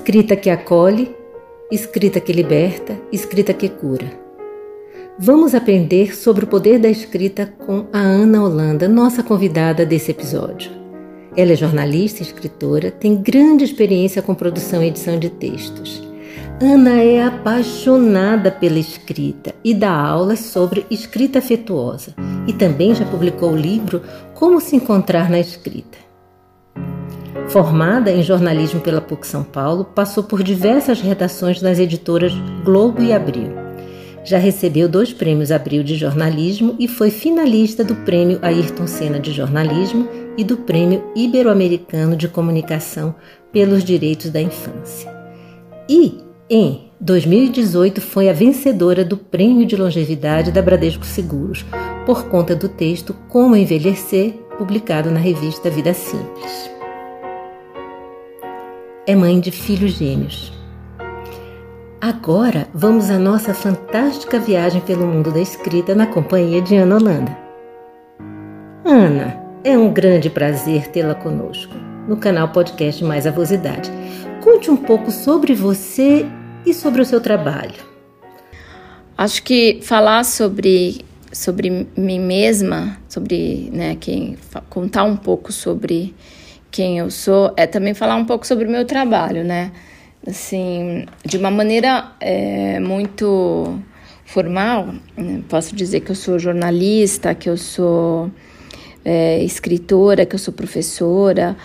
Escrita que acolhe, escrita que liberta, escrita que cura. Vamos aprender sobre o poder da escrita com a Ana Holanda, nossa convidada desse episódio. Ela é jornalista e escritora, tem grande experiência com produção e edição de textos. Ana é apaixonada pela escrita e dá aulas sobre escrita afetuosa e também já publicou o livro Como se encontrar na escrita. Formada em jornalismo pela PUC São Paulo, passou por diversas redações nas editoras Globo e Abril. Já recebeu dois prêmios Abril de jornalismo e foi finalista do Prêmio Ayrton Senna de jornalismo e do Prêmio Ibero-Americano de Comunicação pelos Direitos da Infância. E, em 2018, foi a vencedora do Prêmio de Longevidade da Bradesco Seguros, por conta do texto Como Envelhecer, publicado na revista Vida Simples é mãe de filhos gêmeos. Agora vamos à nossa fantástica viagem pelo mundo da escrita na companhia de Ana Holanda. Ana, é um grande prazer tê-la conosco no canal Podcast Mais Avosidade. Conte um pouco sobre você e sobre o seu trabalho. Acho que falar sobre sobre mim mesma, sobre né, quem contar um pouco sobre quem eu sou é também falar um pouco sobre o meu trabalho, né? Assim, de uma maneira é, muito formal, né? posso dizer que eu sou jornalista, que eu sou é, escritora, que eu sou professora.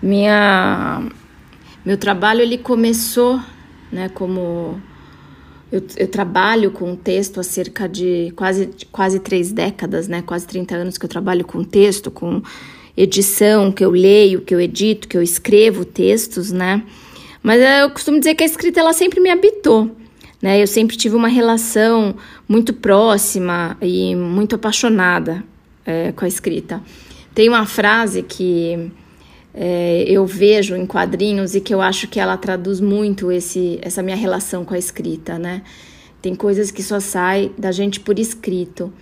Minha, meu trabalho ele começou, né? Como eu, eu, trabalho com texto há cerca de quase, quase três décadas, né? Quase 30 anos que eu trabalho com texto, com edição, que eu leio, que eu edito, que eu escrevo textos, né? Mas eu costumo dizer que a escrita ela sempre me habitou, né? Eu sempre tive uma relação muito próxima e muito apaixonada é, com a escrita. Tem uma frase que é, eu vejo em quadrinhos e que eu acho que ela traduz muito esse, essa minha relação com a escrita, né? Tem coisas que só saem da gente por escrito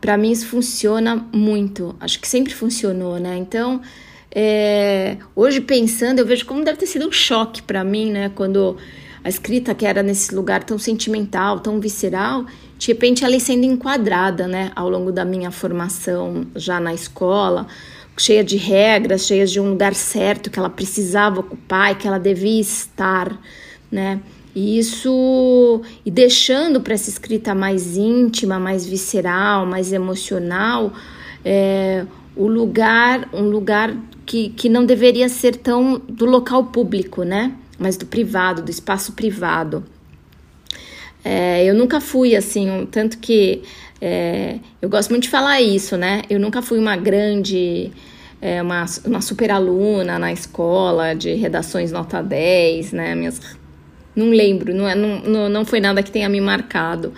para mim isso funciona muito. Acho que sempre funcionou, né? Então, é, hoje pensando, eu vejo como deve ter sido um choque para mim, né? Quando a escrita que era nesse lugar tão sentimental, tão visceral, de repente ela sendo enquadrada, né? Ao longo da minha formação já na escola, cheia de regras, cheia de um lugar certo que ela precisava ocupar e que ela devia estar, né? E isso e deixando para essa escrita mais íntima, mais visceral, mais emocional, é, o lugar, um lugar que, que não deveria ser tão do local público, né? Mas do privado, do espaço privado. É, eu nunca fui assim, um, tanto que é, eu gosto muito de falar isso, né? Eu nunca fui uma grande, é, uma, uma super aluna na escola de redações nota 10, né? Minhas não lembro, não, é, não, não foi nada que tenha me marcado.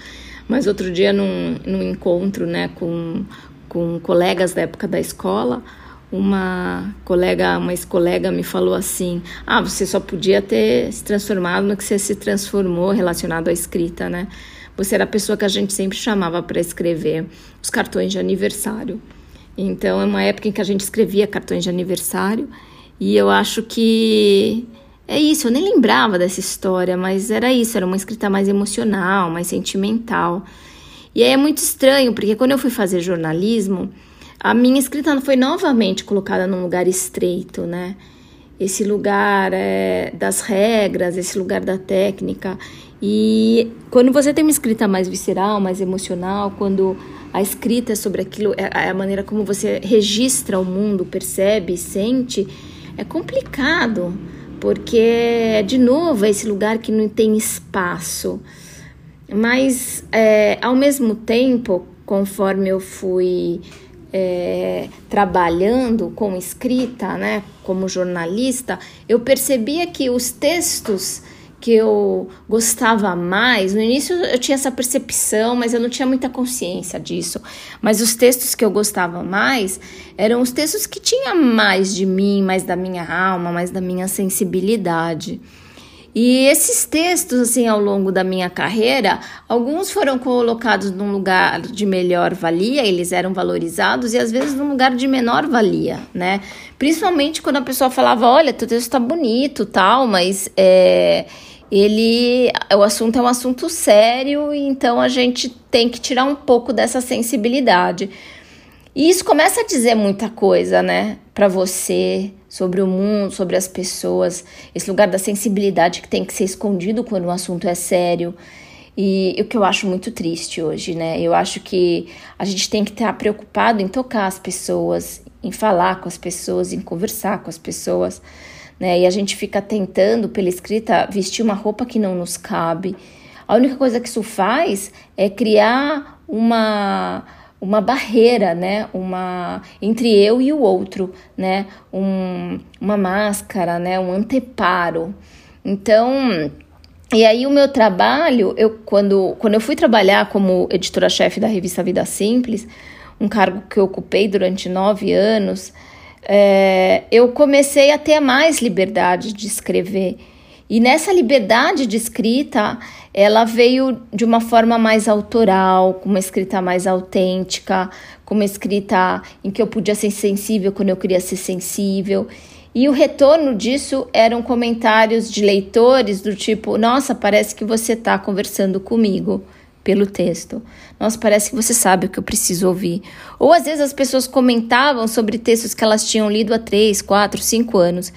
Mas outro dia, num, num encontro né, com, com colegas da época da escola, uma colega, uma ex-colega me falou assim: Ah, você só podia ter se transformado no que você se transformou relacionado à escrita, né? Você era a pessoa que a gente sempre chamava para escrever os cartões de aniversário. Então, é uma época em que a gente escrevia cartões de aniversário e eu acho que é isso, eu nem lembrava dessa história, mas era isso, era uma escrita mais emocional, mais sentimental. E aí é muito estranho, porque quando eu fui fazer jornalismo, a minha escrita foi novamente colocada num lugar estreito, né? Esse lugar é, das regras, esse lugar da técnica. E quando você tem uma escrita mais visceral, mais emocional, quando a escrita é sobre aquilo, é, é a maneira como você registra o mundo, percebe, sente, é complicado porque, de novo, é esse lugar que não tem espaço. Mas, é, ao mesmo tempo, conforme eu fui é, trabalhando com escrita, né, como jornalista, eu percebia que os textos que eu gostava mais. No início eu tinha essa percepção, mas eu não tinha muita consciência disso. Mas os textos que eu gostava mais eram os textos que tinham mais de mim, mais da minha alma, mais da minha sensibilidade. E esses textos, assim, ao longo da minha carreira, alguns foram colocados num lugar de melhor valia, eles eram valorizados, e às vezes num lugar de menor valia, né? Principalmente quando a pessoa falava: olha, teu texto tá bonito, tal, mas é ele o assunto é um assunto sério, então a gente tem que tirar um pouco dessa sensibilidade. E isso começa a dizer muita coisa, né, para você, sobre o mundo, sobre as pessoas, esse lugar da sensibilidade que tem que ser escondido quando o assunto é sério. E o que eu acho muito triste hoje, né? Eu acho que a gente tem que estar preocupado em tocar as pessoas, em falar com as pessoas, em conversar com as pessoas né? E a gente fica tentando, pela escrita, vestir uma roupa que não nos cabe. A única coisa que isso faz é criar uma uma barreira, né, uma entre eu e o outro, né, um, uma máscara, né, um anteparo. Então, e aí o meu trabalho, eu quando quando eu fui trabalhar como editora-chefe da revista Vida Simples, um cargo que eu ocupei durante nove anos, é, eu comecei a ter mais liberdade de escrever. E nessa liberdade de escrita, ela veio de uma forma mais autoral, com uma escrita mais autêntica, com uma escrita em que eu podia ser sensível quando eu queria ser sensível. E o retorno disso eram comentários de leitores do tipo: Nossa, parece que você está conversando comigo pelo texto. Nossa, parece que você sabe o que eu preciso ouvir. Ou às vezes as pessoas comentavam sobre textos que elas tinham lido há três, quatro, cinco anos.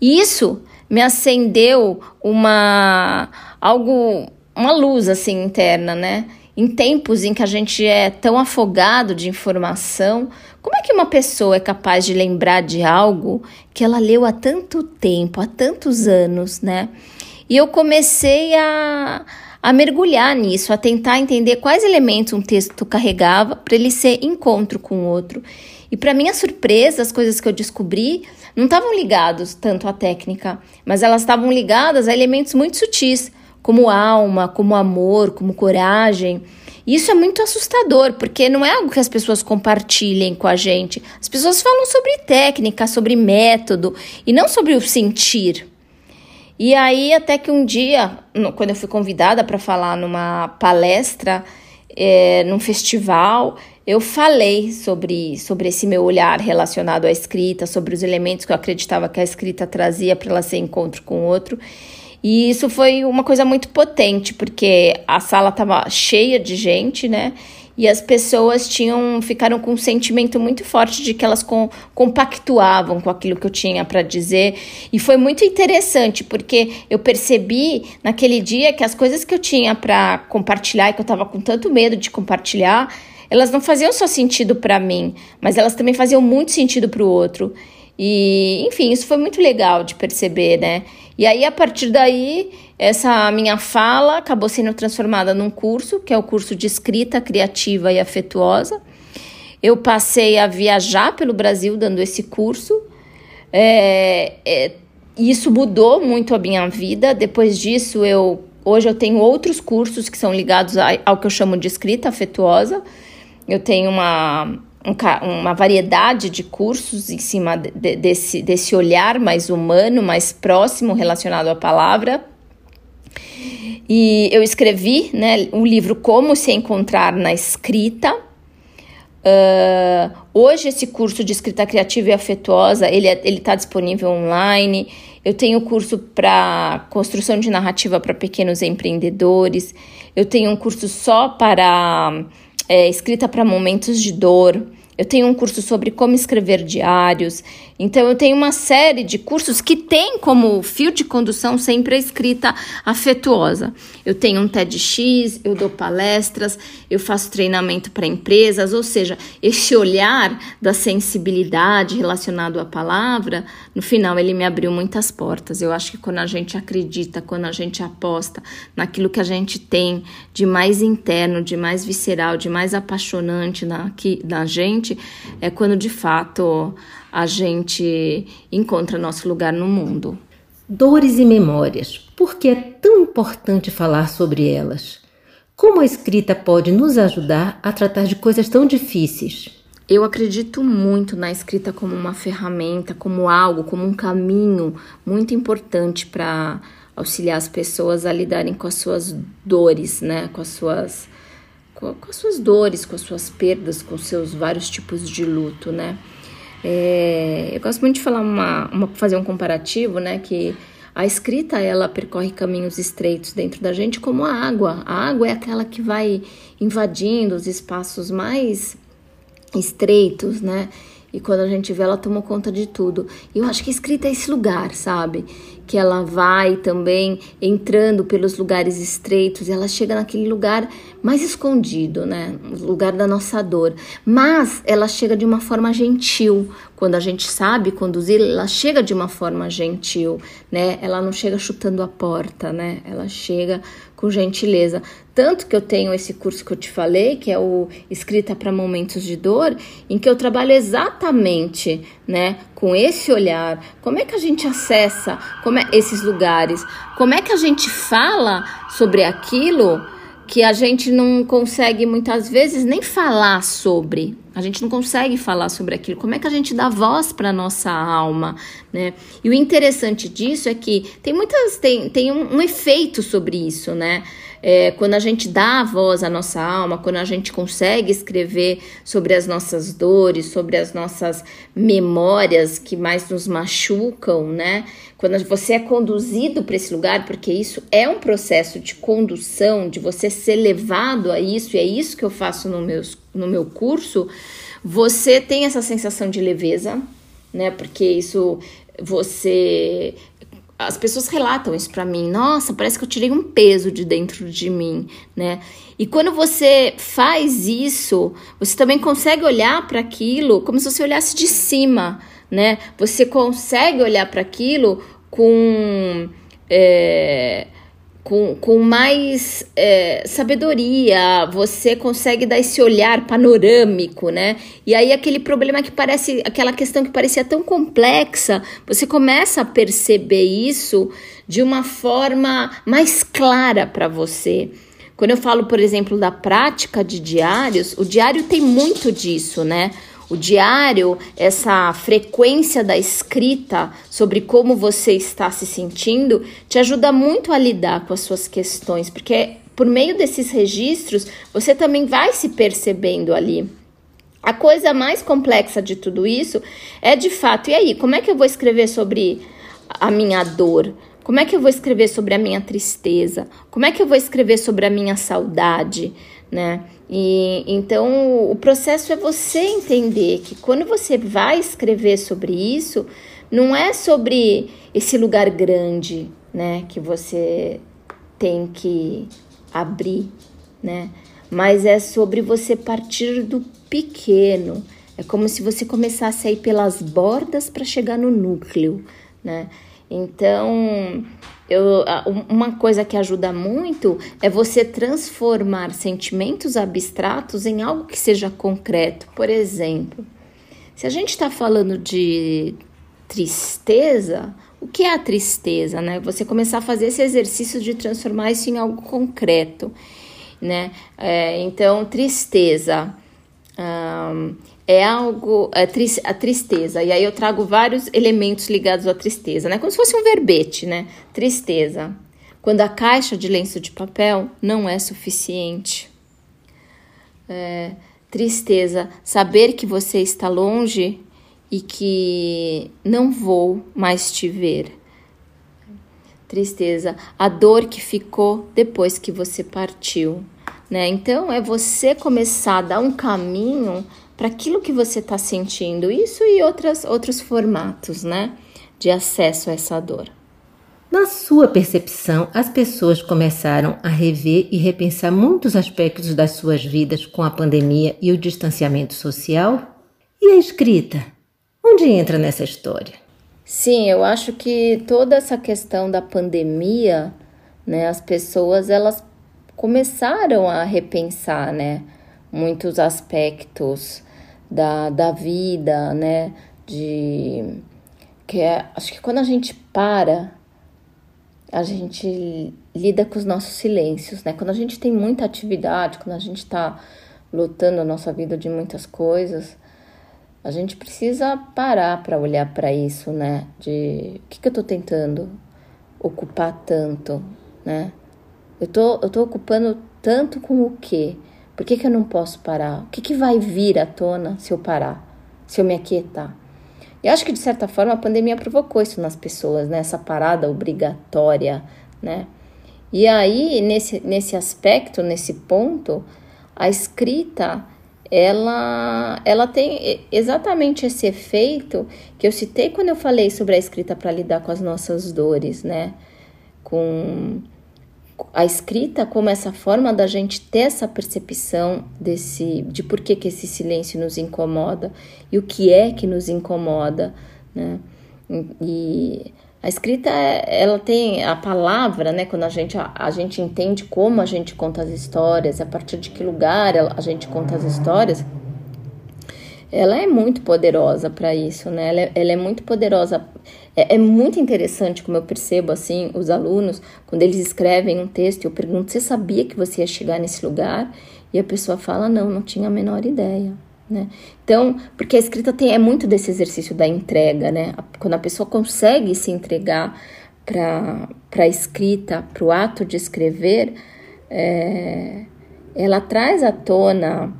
E isso me acendeu uma algo, uma luz assim interna, né? Em tempos em que a gente é tão afogado de informação, como é que uma pessoa é capaz de lembrar de algo que ela leu há tanto tempo, há tantos anos, né? E eu comecei a a mergulhar nisso, a tentar entender quais elementos um texto carregava para ele ser encontro com o outro. E para minha surpresa, as coisas que eu descobri não estavam ligados tanto à técnica, mas elas estavam ligadas a elementos muito sutis, como alma, como amor, como coragem. E isso é muito assustador, porque não é algo que as pessoas compartilhem com a gente. As pessoas falam sobre técnica, sobre método e não sobre o sentir. E aí, até que um dia, quando eu fui convidada para falar numa palestra, é, num festival, eu falei sobre, sobre esse meu olhar relacionado à escrita, sobre os elementos que eu acreditava que a escrita trazia para ela ser encontro com o outro. E isso foi uma coisa muito potente, porque a sala estava cheia de gente, né? E as pessoas tinham ficaram com um sentimento muito forte de que elas com, compactuavam com aquilo que eu tinha para dizer. E foi muito interessante porque eu percebi naquele dia que as coisas que eu tinha para compartilhar e que eu estava com tanto medo de compartilhar elas não faziam só sentido para mim mas elas também faziam muito sentido para o outro e enfim isso foi muito legal de perceber né e aí a partir daí essa minha fala acabou sendo transformada num curso, que é o curso de escrita criativa e afetuosa. Eu passei a viajar pelo Brasil dando esse curso. É, é, isso mudou muito a minha vida. Depois disso, eu hoje eu tenho outros cursos que são ligados ao que eu chamo de escrita afetuosa. Eu tenho uma, uma variedade de cursos em cima de, desse, desse olhar mais humano, mais próximo relacionado à palavra. E eu escrevi né, um livro Como Se Encontrar na Escrita. Uh, hoje esse curso de escrita criativa e afetuosa ele é, está disponível online. Eu tenho curso para construção de narrativa para pequenos empreendedores. Eu tenho um curso só para é, escrita para momentos de dor. Eu tenho um curso sobre como escrever diários. Então, eu tenho uma série de cursos que tem como fio de condução sempre a escrita afetuosa. Eu tenho um TEDx, eu dou palestras, eu faço treinamento para empresas, ou seja, esse olhar da sensibilidade relacionado à palavra, no final ele me abriu muitas portas. Eu acho que quando a gente acredita, quando a gente aposta naquilo que a gente tem de mais interno, de mais visceral, de mais apaixonante na, que, na gente, é quando de fato a gente encontra nosso lugar no mundo. Dores e memórias. Por que é tão importante falar sobre elas? Como a escrita pode nos ajudar a tratar de coisas tão difíceis? Eu acredito muito na escrita como uma ferramenta, como algo, como um caminho muito importante para auxiliar as pessoas a lidarem com as suas dores, né? Com as suas com, as suas dores, com as suas perdas, com seus vários tipos de luto, né? É, eu gosto muito de falar uma, uma, fazer um comparativo, né? Que a escrita ela percorre caminhos estreitos dentro da gente, como a água. A água é aquela que vai invadindo os espaços mais estreitos, né? E quando a gente vê, ela tomou conta de tudo. E eu acho que a escrita é esse lugar, sabe? Que ela vai também entrando pelos lugares estreitos, ela chega naquele lugar mais escondido, né? O lugar da nossa dor. Mas ela chega de uma forma gentil. Quando a gente sabe conduzir, ela chega de uma forma gentil, né? Ela não chega chutando a porta, né? Ela chega com gentileza. Tanto que eu tenho esse curso que eu te falei, que é o Escrita para Momentos de Dor, em que eu trabalho exatamente, né, com esse olhar. Como é que a gente acessa como é, esses lugares? Como é que a gente fala sobre aquilo? Que a gente não consegue muitas vezes nem falar sobre. A gente não consegue falar sobre aquilo. Como é que a gente dá voz para nossa alma, né? E o interessante disso é que tem muitas tem, tem um, um efeito sobre isso, né? É, quando a gente dá a voz à nossa alma, quando a gente consegue escrever sobre as nossas dores, sobre as nossas memórias que mais nos machucam, né? Quando você é conduzido para esse lugar, porque isso é um processo de condução, de você ser levado a isso, e é isso que eu faço no meu, no meu curso, você tem essa sensação de leveza, né? Porque isso você as pessoas relatam isso para mim. Nossa, parece que eu tirei um peso de dentro de mim, né? E quando você faz isso, você também consegue olhar para aquilo como se você olhasse de cima, né? Você consegue olhar para aquilo com é, com, com mais é, sabedoria, você consegue dar esse olhar panorâmico, né? E aí aquele problema que parece, aquela questão que parecia tão complexa, você começa a perceber isso de uma forma mais clara para você. Quando eu falo, por exemplo, da prática de diários, o diário tem muito disso, né? O diário, essa frequência da escrita sobre como você está se sentindo, te ajuda muito a lidar com as suas questões, porque por meio desses registros você também vai se percebendo ali. A coisa mais complexa de tudo isso é de fato, e aí, como é que eu vou escrever sobre a minha dor? Como é que eu vou escrever sobre a minha tristeza? Como é que eu vou escrever sobre a minha saudade, né? E então o processo é você entender que quando você vai escrever sobre isso, não é sobre esse lugar grande, né, que você tem que abrir, né? Mas é sobre você partir do pequeno. É como se você começasse a ir pelas bordas para chegar no núcleo, né? Então, eu, uma coisa que ajuda muito é você transformar sentimentos abstratos em algo que seja concreto. Por exemplo, se a gente está falando de tristeza, o que é a tristeza, né? Você começar a fazer esse exercício de transformar isso em algo concreto, né? É, então, tristeza é algo, é a tristeza. E aí eu trago vários elementos ligados à tristeza, né? Como se fosse um verbete, né? Tristeza. Quando a caixa de lenço de papel não é suficiente. É, tristeza. Saber que você está longe e que não vou mais te ver. Tristeza. A dor que ficou depois que você partiu. Né? Então é você começar a dar um caminho para aquilo que você está sentindo. Isso e outras, outros formatos, né? De acesso a essa dor. Na sua percepção, as pessoas começaram a rever e repensar muitos aspectos das suas vidas com a pandemia e o distanciamento social? E a escrita? Onde entra nessa história? Sim, eu acho que toda essa questão da pandemia, né, as pessoas elas começaram a repensar, né, muitos aspectos da, da vida, né, de que é, acho que quando a gente para, a gente lida com os nossos silêncios, né? Quando a gente tem muita atividade, quando a gente está lutando a nossa vida de muitas coisas, a gente precisa parar para olhar para isso, né? De o que, que eu estou tentando ocupar tanto, né? Eu tô, eu tô ocupando tanto com o quê? Por que, que eu não posso parar? O que, que vai vir à tona se eu parar? Se eu me aquietar? E acho que, de certa forma, a pandemia provocou isso nas pessoas, né? Essa parada obrigatória, né? E aí, nesse, nesse aspecto, nesse ponto, a escrita ela, ela tem exatamente esse efeito que eu citei quando eu falei sobre a escrita para lidar com as nossas dores, né? Com a escrita como essa forma da gente ter essa percepção desse de por que, que esse silêncio nos incomoda e o que é que nos incomoda, né? E a escrita, ela tem a palavra, né? Quando a gente, a, a, gente entende como a gente conta as histórias, a partir de que lugar a gente conta as histórias, ela é muito poderosa para isso, né? Ela é, ela é muito poderosa. É, é, muito interessante como eu percebo, assim, os alunos, quando eles escrevem um texto, eu pergunto, você sabia que você ia chegar nesse lugar? E a pessoa fala, não, não tinha a menor ideia. Né? Então, porque a escrita tem, é muito desse exercício da entrega, né? Quando a pessoa consegue se entregar para a escrita, para o ato de escrever, é, ela traz à tona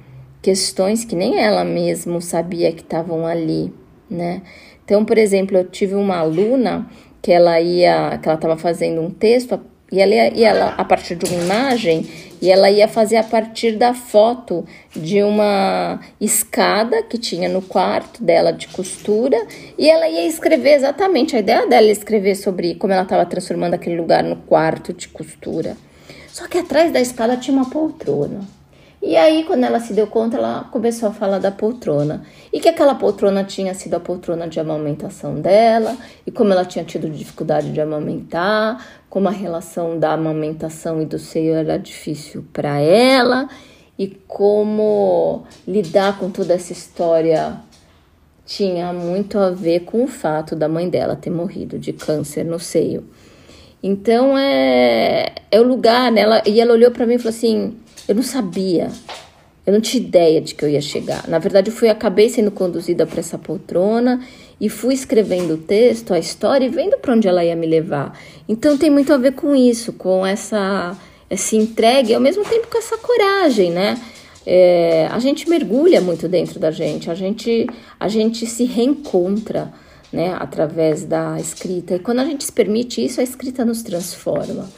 questões que nem ela mesma sabia que estavam ali, né? Então, por exemplo, eu tive uma aluna que ela ia, que ela estava fazendo um texto e ela, e ela, a partir de uma imagem, e ela ia fazer a partir da foto de uma escada que tinha no quarto dela de costura, e ela ia escrever exatamente, a ideia dela é escrever sobre como ela estava transformando aquele lugar no quarto de costura. Só que atrás da escada tinha uma poltrona. E aí, quando ela se deu conta, ela começou a falar da poltrona. E que aquela poltrona tinha sido a poltrona de amamentação dela, e como ela tinha tido dificuldade de amamentar, como a relação da amamentação e do seio era difícil para ela, e como lidar com toda essa história tinha muito a ver com o fato da mãe dela ter morrido de câncer no seio. Então é, é o lugar, né? Ela, e ela olhou para mim e falou assim: eu não sabia, eu não tinha ideia de que eu ia chegar. Na verdade, eu fui, acabei sendo conduzida para essa poltrona e fui escrevendo o texto, a história e vendo para onde ela ia me levar. Então tem muito a ver com isso, com essa, essa entrega e ao mesmo tempo com essa coragem, né? É, a gente mergulha muito dentro da gente, a gente, a gente se reencontra né, através da escrita. E quando a gente se permite isso, a escrita nos transforma.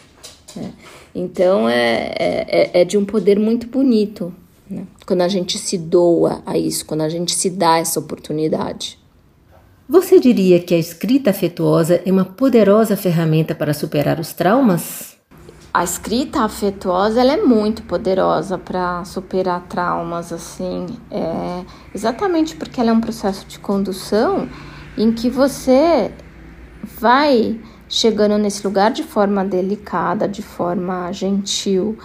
Né? Então é, é, é de um poder muito bonito né? quando a gente se doa a isso, quando a gente se dá essa oportunidade. Você diria que a escrita afetuosa é uma poderosa ferramenta para superar os traumas? A escrita afetuosa ela é muito poderosa para superar traumas, assim, é, exatamente porque ela é um processo de condução em que você vai chegando nesse lugar de forma delicada, de forma gentil.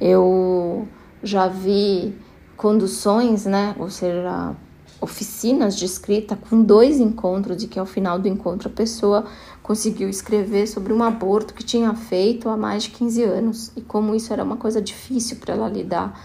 Eu já vi conduções, né, ou seja, oficinas de escrita com dois encontros e que ao final do encontro a pessoa conseguiu escrever sobre um aborto que tinha feito há mais de 15 anos e como isso era uma coisa difícil para ela lidar,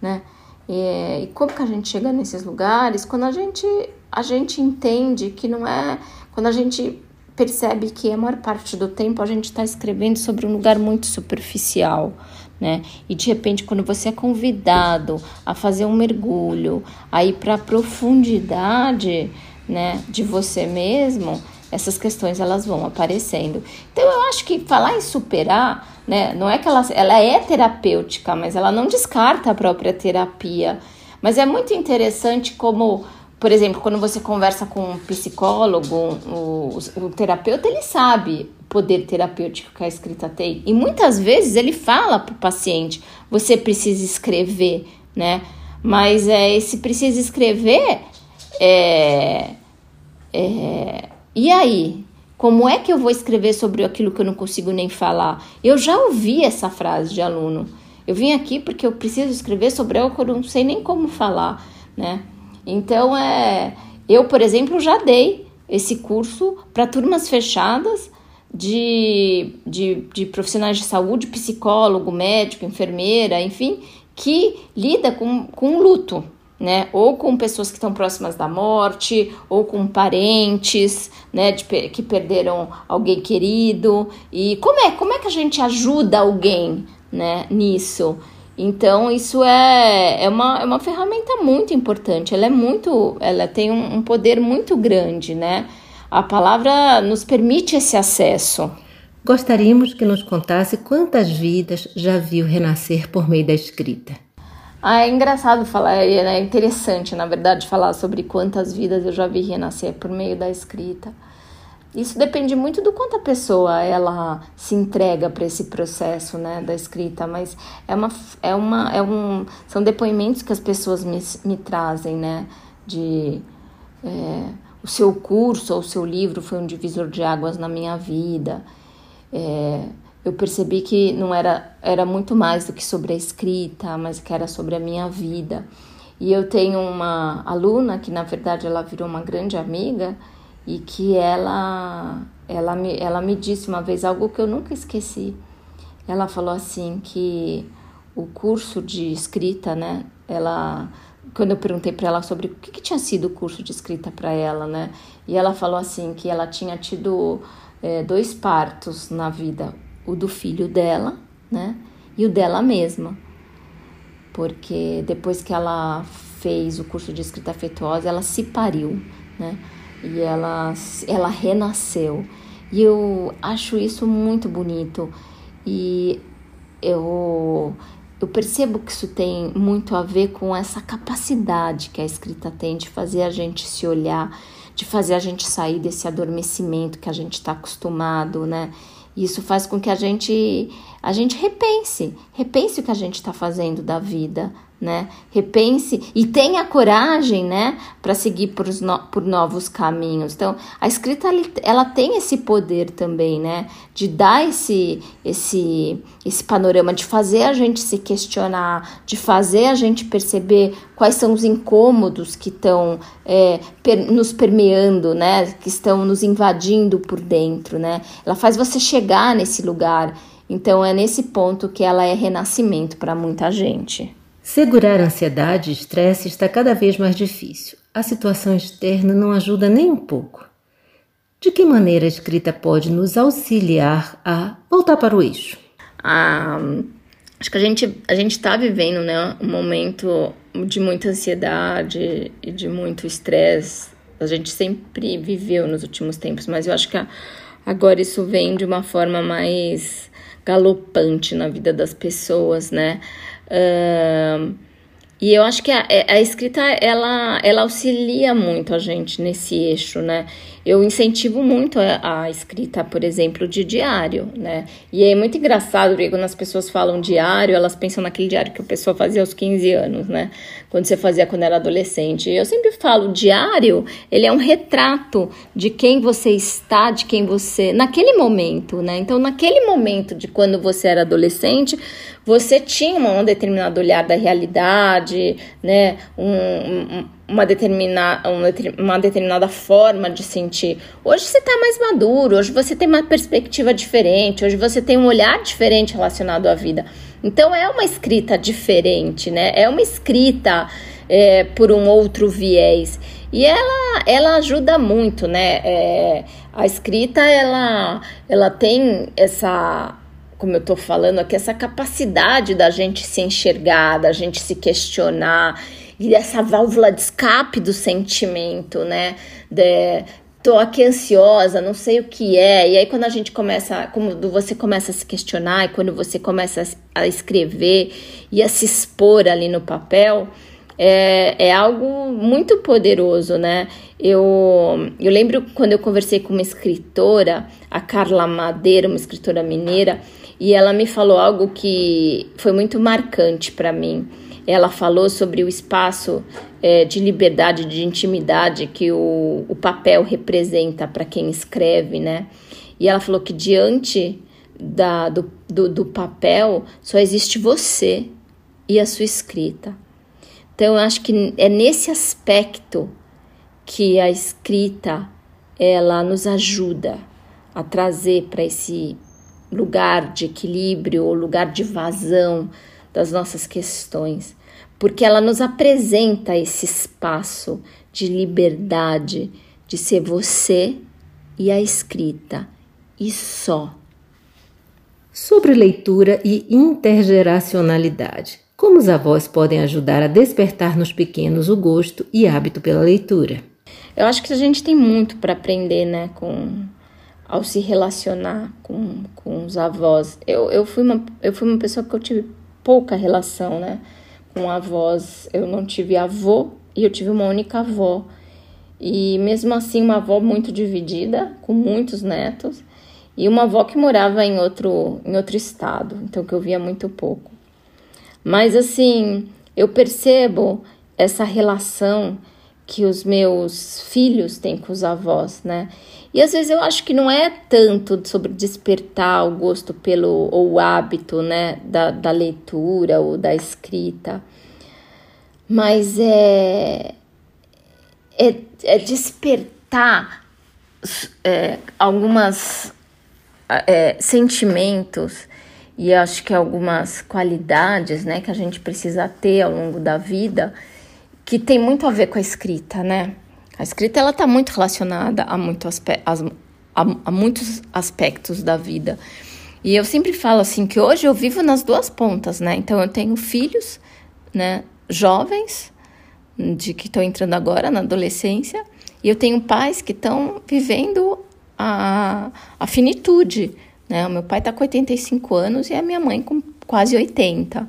né? E, e, como que a gente chega nesses lugares? Quando a gente a gente entende que não é quando a gente percebe que a maior parte do tempo a gente está escrevendo sobre um lugar muito superficial, né? E de repente, quando você é convidado a fazer um mergulho, a ir para a profundidade, né, de você mesmo, essas questões elas vão aparecendo. Então eu acho que falar em superar, né, não é que ela, ela é terapêutica, mas ela não descarta a própria terapia Mas é muito interessante como, por exemplo, quando você conversa com um psicólogo, o, o, terapeuta, ele sabe o poder terapêutico que a escrita tem. E muitas vezes ele fala para o paciente, você precisa escrever, né? Mas é, esse precisa escrever é, é, e aí? Como é que eu vou escrever sobre aquilo que eu não consigo nem falar? Eu já ouvi essa frase de aluno. Eu vim aqui porque eu preciso escrever sobre algo que eu não sei nem como falar, né? Então, é, eu, por exemplo, já dei esse curso para turmas fechadas de, de, de profissionais de saúde, psicólogo, médico, enfermeira, enfim, que lida com, com luto, né? Ou com pessoas que estão próximas da morte, ou com parentes, né? De, que perderam alguém querido. E como é, como é que a gente ajuda alguém, né? Nisso. Então, isso é, é, uma, é uma ferramenta muito importante. Ela é muito, ela tem um, um poder muito grande, né? A palavra nos permite esse acesso. Gostaríamos que nos contasse quantas vidas já viu renascer por meio da escrita. Ah, é engraçado falar, é, é interessante, na verdade, falar sobre quantas vidas eu já vi renascer por meio da escrita. Isso depende muito do quanto a pessoa ela se entrega para esse processo, né, da escrita, mas é uma é uma é um são depoimentos que as pessoas me, me trazem, né, de é, o seu curso ou o seu livro foi um divisor de águas na minha vida. É, eu percebi que não era, era muito mais do que sobre a escrita, mas que era sobre a minha vida. E eu tenho uma aluna que, na verdade, ela virou uma grande amiga e que ela, ela, me, ela me disse uma vez algo que eu nunca esqueci. Ela falou assim que o curso de escrita, né? Ela, quando eu perguntei para ela sobre o que, que, tinha sido o curso de escrita para ela, né? E ela falou assim que ela tinha tido é, dois partos na vida o do filho dela, né? E o dela mesma. Porque depois que ela fez o curso de escrita afetuosa, ela se pariu, né? E ela, ela renasceu. E eu acho isso muito bonito. E eu, eu percebo que isso tem muito a ver com essa capacidade que a escrita tem de fazer a gente se olhar, de fazer a gente sair desse adormecimento que a gente está acostumado, né? Isso faz com que a gente a gente repense, repense o que a gente está fazendo da vida, né? Repense e tenha coragem, né, para seguir por, no, por novos caminhos. Então, a escrita ela tem esse poder também, né, de dar esse esse esse panorama, de fazer a gente se questionar, de fazer a gente perceber quais são os incômodos que estão é, per, nos permeando, né, que estão nos invadindo por dentro, né? Ela faz você chegar nesse lugar. Então, é nesse ponto que ela é renascimento para muita gente. Segurar a ansiedade e estresse está cada vez mais difícil. A situação externa não ajuda nem um pouco. De que maneira a escrita pode nos auxiliar a voltar para o eixo? Ah, acho que a gente a gente está vivendo né, um momento de muita ansiedade e de muito estresse. A gente sempre viveu nos últimos tempos, mas eu acho que agora isso vem de uma forma mais galopante na vida das pessoas, né? Uh, e eu acho que a, a, escrita ela, ela auxilia muito a gente nesse eixo, né? Eu incentivo muito a, a, escrita, por exemplo, de diário, né? E é muito engraçado, porque quando as pessoas falam diário, elas pensam naquele diário que a pessoa fazia aos 15 anos, né? Quando você fazia quando era adolescente. Eu sempre falo, diário, ele é um retrato de quem você está, de quem você... Naquele momento, né? Então, naquele momento de quando você era adolescente, você tinha um determinado olhar da realidade, né? Um, um, uma, determina, uma determinada forma de sentir. Hoje você está mais maduro, hoje você tem uma perspectiva diferente, hoje você tem um olhar diferente relacionado à vida. Então é uma escrita diferente, né? É uma escrita é, por um outro viés. E ela, ela ajuda muito, né? É, a escrita, ela, ela tem essa como eu estou falando aqui, essa capacidade da gente se enxergar, da gente se questionar e dessa válvula de escape do sentimento, né? De, tô aqui ansiosa, não sei o que é. E aí quando a gente começa, quando você começa a se questionar e quando você começa a escrever e a se expor ali no papel, é, é algo muito poderoso, né? Eu, eu lembro quando eu conversei com uma escritora, a Carla Madeira, uma escritora mineira, e ela me falou algo que foi muito marcante para mim. Ela falou sobre o espaço é, de liberdade, de intimidade que o, o papel representa para quem escreve, né? E ela falou que diante da, do, do, do papel só existe você e a sua escrita. Então, eu acho que é nesse aspecto que a escrita ela nos ajuda a trazer para esse lugar de equilíbrio ou lugar de vazão das nossas questões, porque ela nos apresenta esse espaço de liberdade de ser você e a escrita e só. Sobre leitura e intergeracionalidade. Como os avós podem ajudar a despertar nos pequenos o gosto e hábito pela leitura? Eu acho que a gente tem muito para aprender, né, com ao se relacionar com, com os avós. Eu, eu, fui uma, eu fui uma pessoa que eu tive pouca relação, né, com avós. Eu não tive avô e eu tive uma única avó. E mesmo assim, uma avó muito dividida, com muitos netos, e uma avó que morava em outro, em outro estado, então que eu via muito pouco. Mas assim, eu percebo essa relação que os meus filhos têm com os avós, né? E às vezes eu acho que não é tanto sobre despertar o gosto pelo ou o hábito, né, da, da leitura ou da escrita, mas é, é, é despertar é, algumas é, sentimentos e acho que algumas qualidades, né, que a gente precisa ter ao longo da vida, que tem muito a ver com a escrita, né? A escrita ela está muito relacionada a, muito aspe a, a muitos aspectos da vida. E eu sempre falo assim que hoje eu vivo nas duas pontas, né? Então eu tenho filhos, né, jovens, de que estão entrando agora na adolescência, e eu tenho pais que estão vivendo a, a finitude, né? O meu pai está com 85 anos e a minha mãe com quase 80.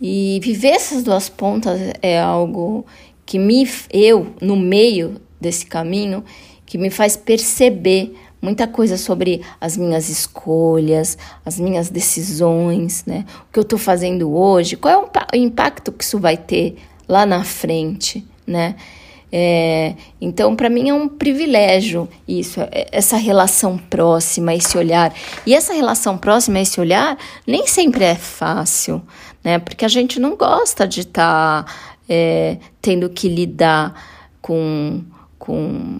E viver essas duas pontas é algo que me eu no meio desse caminho que me faz perceber muita coisa sobre as minhas escolhas, as minhas decisões, né? O que eu estou fazendo hoje, qual é o impacto que isso vai ter lá na frente, né? É, então, para mim é um privilégio isso, é, essa relação próxima, esse olhar. E essa relação próxima, esse olhar, nem sempre é fácil, né? Porque a gente não gosta de estar tá, é, tendo que lidar com, com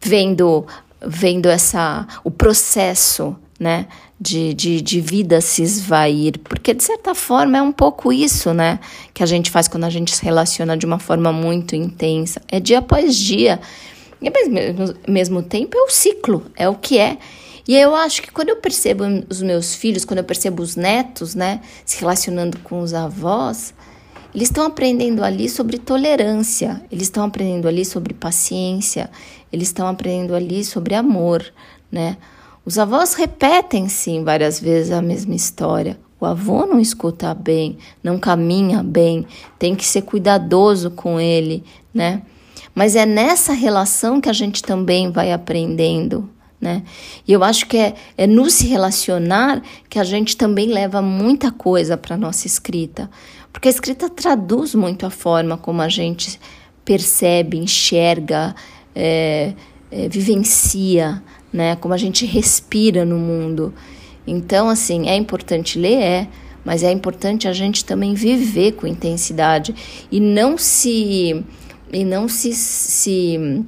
vendo, vendo essa, o processo, né? de, de, de vida se esvair, porque de certa forma é um pouco isso, né, que a gente faz quando a gente se relaciona de uma forma muito intensa, é dia após dia, e ao mesmo, mesmo tempo é o ciclo, é o que é. E eu acho que quando eu percebo os meus filhos, quando eu percebo os netos, né, se relacionando com os avós, eles estão aprendendo ali sobre tolerância, eles estão aprendendo ali sobre paciência, eles estão aprendendo ali sobre amor, né? Os avós repetem sim várias vezes a mesma história. O avô não escuta bem, não caminha bem, tem que ser cuidadoso com ele, né? Mas é nessa relação que a gente também vai aprendendo, né? E eu acho que é, é no se relacionar que a gente também leva muita coisa para nossa escrita, porque a escrita traduz muito a forma como a gente percebe, enxerga, é, é, vivencia né? Como a gente respira no mundo. Então, assim, é importante ler, é, mas é importante a gente também viver com intensidade e não se e não se, se,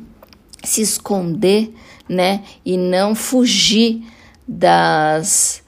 se esconder, né? E não fugir das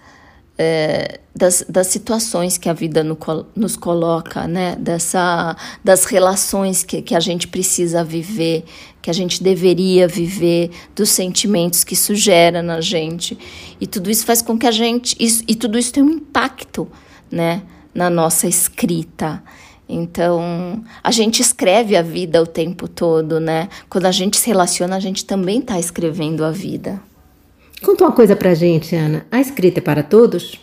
é, das, das situações que a vida no, nos coloca, né? Dessa, das relações que, que a gente precisa viver, que a gente deveria viver, dos sentimentos que isso gera na gente. E tudo isso faz com que a gente. Isso, e tudo isso tem um impacto, né? Na nossa escrita. Então, a gente escreve a vida o tempo todo, né? Quando a gente se relaciona, a gente também está escrevendo a vida. Conta uma coisa pra gente, Ana. A escrita é para todos?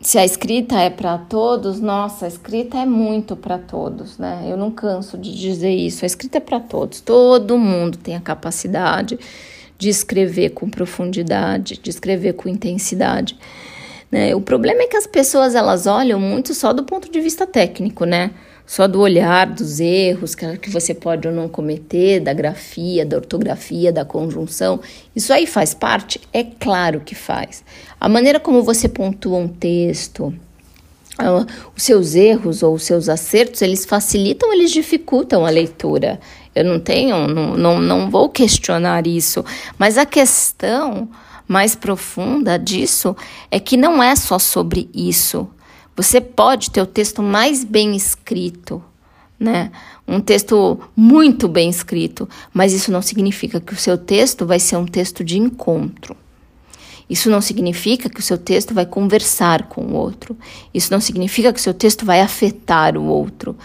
se a escrita é para todos, nossa, a escrita é muito para todos, né? Eu não canso de dizer isso. A escrita é para todos. Todo mundo tem a capacidade de escrever com profundidade, de escrever com intensidade. Né? O problema é que as pessoas elas olham muito só do ponto de vista técnico, né? Só do olhar, dos erros que você pode ou não cometer, da grafia, da ortografia, da conjunção. Isso aí faz parte? É claro que faz. A maneira como você pontua um texto, ah, os seus erros ou os seus acertos, eles facilitam, eles dificultam a leitura. Eu não tenho, não, não, não vou questionar isso, mas a questão mais profunda disso é que não é só sobre isso. Você pode ter o texto mais bem escrito, né? Um texto muito bem escrito, mas isso não significa que o seu texto vai ser um texto de encontro. Isso não significa que o seu texto vai conversar com o outro. Isso não significa que o seu texto vai afetar o outro.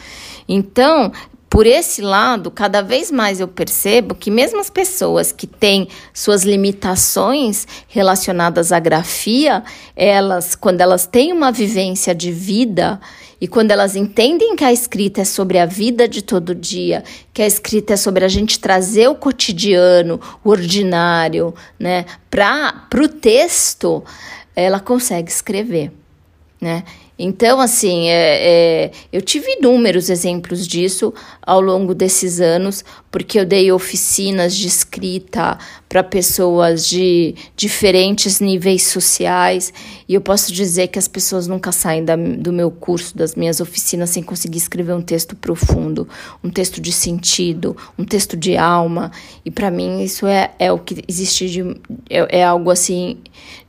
Então, por esse lado, cada vez mais eu percebo que mesmo as pessoas que têm suas limitações relacionadas à grafia, elas, quando elas têm uma vivência de vida e quando elas entendem que a escrita é sobre a vida de todo dia, que a escrita é sobre a gente trazer o cotidiano, o ordinário, né, para o texto, ela consegue escrever, né? Então, assim, é, é, eu tive inúmeros exemplos disso ao longo desses anos, porque eu dei oficinas de escrita para pessoas de diferentes níveis sociais, e eu posso dizer que as pessoas nunca saem da, do meu curso, das minhas oficinas, sem conseguir escrever um texto profundo, um texto de sentido, um texto de alma, e para mim isso é, é o que existe de. é, é algo assim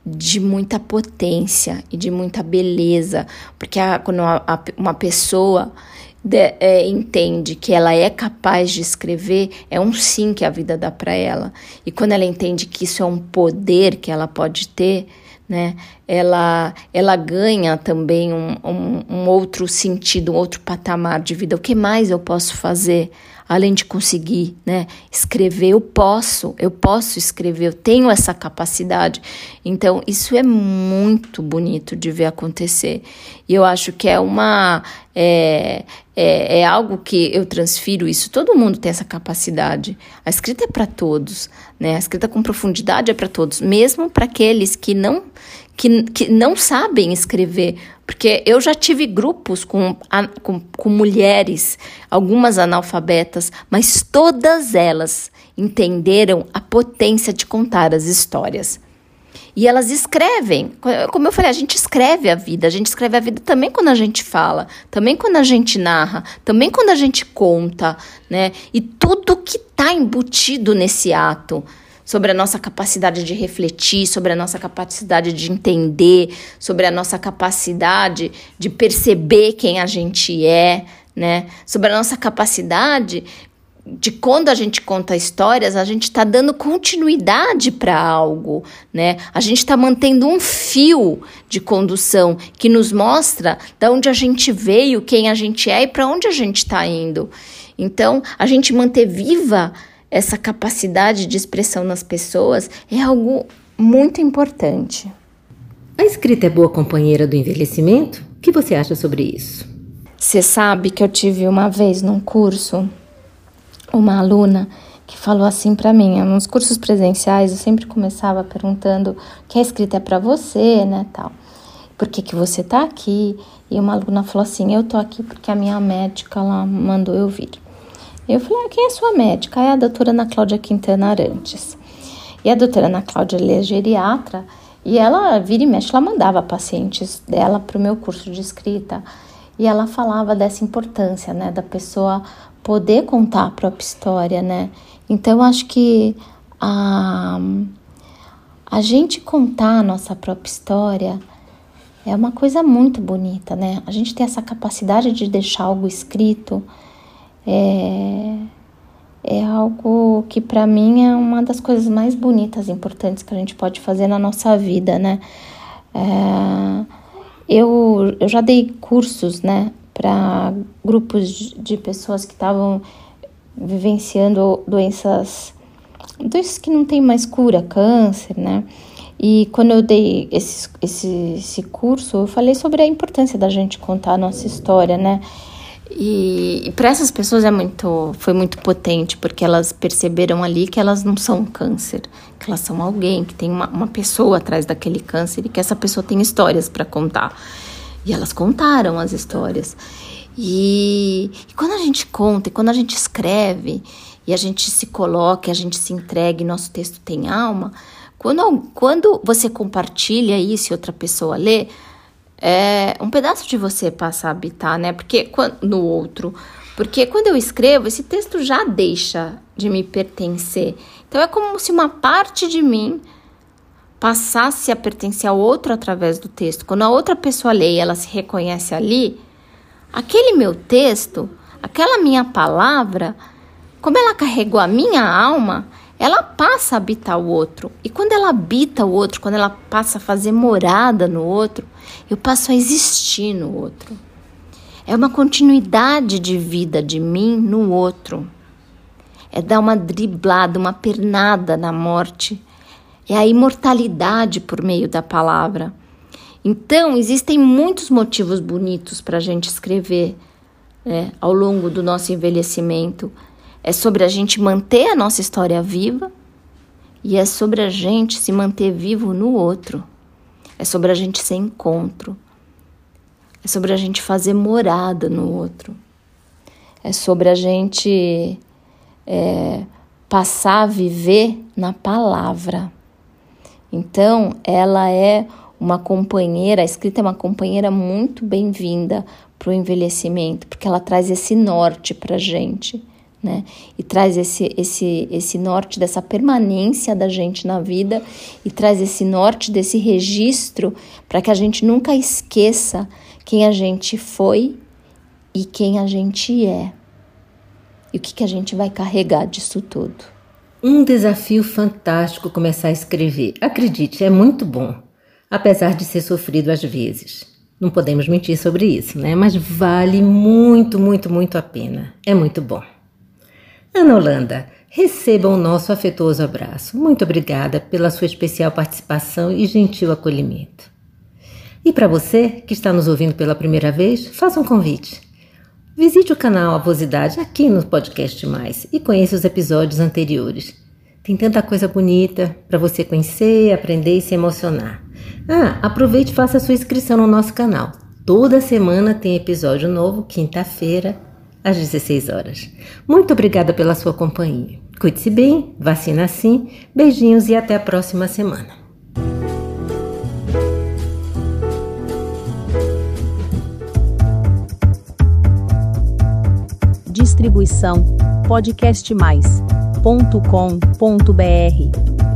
de muita potência e de muita beleza, porque a, quando a, a, uma pessoa de, é, entende que ela é capaz de escrever, é um sim que a vida dá para ela. E quando ela entende que isso é um poder que ela pode ter, né, ela, ela ganha também um, um, um outro sentido, um outro patamar de vida. O que mais eu posso fazer? além de conseguir né, escrever, eu posso, eu posso escrever, eu tenho essa capacidade. Então, isso é muito bonito de ver acontecer. E eu acho que é uma. É, é, é algo que eu transfiro isso. Todo mundo tem essa capacidade. A escrita é para todos, né? A escrita com profundidade é para todos, mesmo para aqueles que não que, que não sabem escrever. Porque eu já tive grupos com, com, com mulheres, algumas analfabetas, mas todas elas entenderam a potência de contar as histórias. E elas escrevem. Como eu falei, a gente escreve a vida. A gente escreve a vida também quando a gente fala, também quando a gente narra, também quando a gente conta, né? E tudo que está embutido nesse ato sobre a nossa capacidade de refletir, sobre a nossa capacidade de entender, sobre a nossa capacidade de perceber quem a gente é, né? Sobre a nossa capacidade de quando a gente conta histórias, a gente está dando continuidade para algo, né? A gente está mantendo um fio de condução que nos mostra de onde a gente veio, quem a gente é e para onde a gente está indo. Então, a gente manter viva essa capacidade de expressão nas pessoas é algo muito importante. A escrita é boa companheira do envelhecimento? O que você acha sobre isso? Você sabe que eu tive uma vez num curso uma aluna que falou assim para mim, nos cursos presenciais eu sempre começava perguntando que a escrita é para você, né, tal. Por que que você tá aqui? E uma aluna falou assim: "Eu tô aqui porque a minha médica lá mandou eu vir". Eu falei, ah, quem é sua médica? É a doutora Ana Cláudia Quintana Arantes. E a doutora Ana Cláudia ela é geriatra e ela, vira e mexe, ela mandava pacientes dela para o meu curso de escrita e ela falava dessa importância, né, da pessoa poder contar a própria história, né. Então, acho que a, a gente contar a nossa própria história é uma coisa muito bonita, né. A gente tem essa capacidade de deixar algo escrito é, é algo que para mim é uma das coisas mais bonitas e importantes que a gente pode fazer na nossa vida, né? É, eu, eu já dei cursos, né, para grupos de pessoas que estavam vivenciando doenças, doenças que não tem mais cura, câncer, né? E quando eu dei esse, esse, esse curso, eu falei sobre a importância da gente contar a nossa história, né? E, e para essas pessoas é muito, foi muito potente, porque elas perceberam ali que elas não são um câncer, que elas são alguém, que tem uma, uma pessoa atrás daquele câncer e que essa pessoa tem histórias para contar. E elas contaram as histórias. E, e, quando a gente conta, e quando a gente escreve, e a gente se coloca, a gente se entrega e nosso texto tem alma, quando, quando você compartilha isso e outra pessoa lê, é, um pedaço de você passa a habitar, né? Porque no outro. Porque quando eu escrevo, esse texto já deixa de me pertencer. Então é como se uma parte de mim passasse a pertencer ao outro através do texto. Quando a outra pessoa lê e ela se reconhece ali, aquele meu texto, aquela minha palavra, como ela carregou a minha alma, ela passa a habitar o outro. E quando ela habita o outro, quando ela passa a fazer morada no outro, eu passo a existir no outro. É uma continuidade de vida de mim no outro. É dar uma driblada, uma pernada na morte. É a imortalidade por meio da palavra. Então, existem muitos motivos bonitos para a gente escrever né, ao longo do nosso envelhecimento é sobre a gente manter a nossa história viva e é sobre a gente se manter vivo no outro. É sobre a gente ser encontro. É sobre a gente fazer morada no outro. É sobre a gente é, passar a viver na palavra. Então, ela é uma companheira, a escrita é uma companheira muito bem-vinda para o envelhecimento, porque ela traz esse norte para a gente né? E traz esse, esse, esse norte dessa permanência da gente na vida e traz esse norte desse registro para que a gente nunca esqueça quem a gente foi e quem a gente é. E o que, que a gente vai carregar disso tudo. Um desafio fantástico começar a escrever. Acredite, é muito bom, apesar de ser sofrido às vezes. Não podemos mentir sobre isso, né? Mas vale muito, muito, muito a pena. É muito bom. Ana Holanda, receba o nosso afetuoso abraço. Muito obrigada pela sua especial participação e gentil acolhimento. E para você que está nos ouvindo pela primeira vez, faça um convite. Visite o canal Avosidade aqui no Podcast Mais e conheça os episódios anteriores. Tem tanta coisa bonita para você conhecer, aprender e se emocionar. Ah, aproveite e faça a sua inscrição no nosso canal. Toda semana tem episódio novo, quinta-feira, às 16 horas. Muito obrigada pela sua companhia. Cuide-se bem, vacina sim, beijinhos e até a próxima semana. Distribuição podcastmais.com.br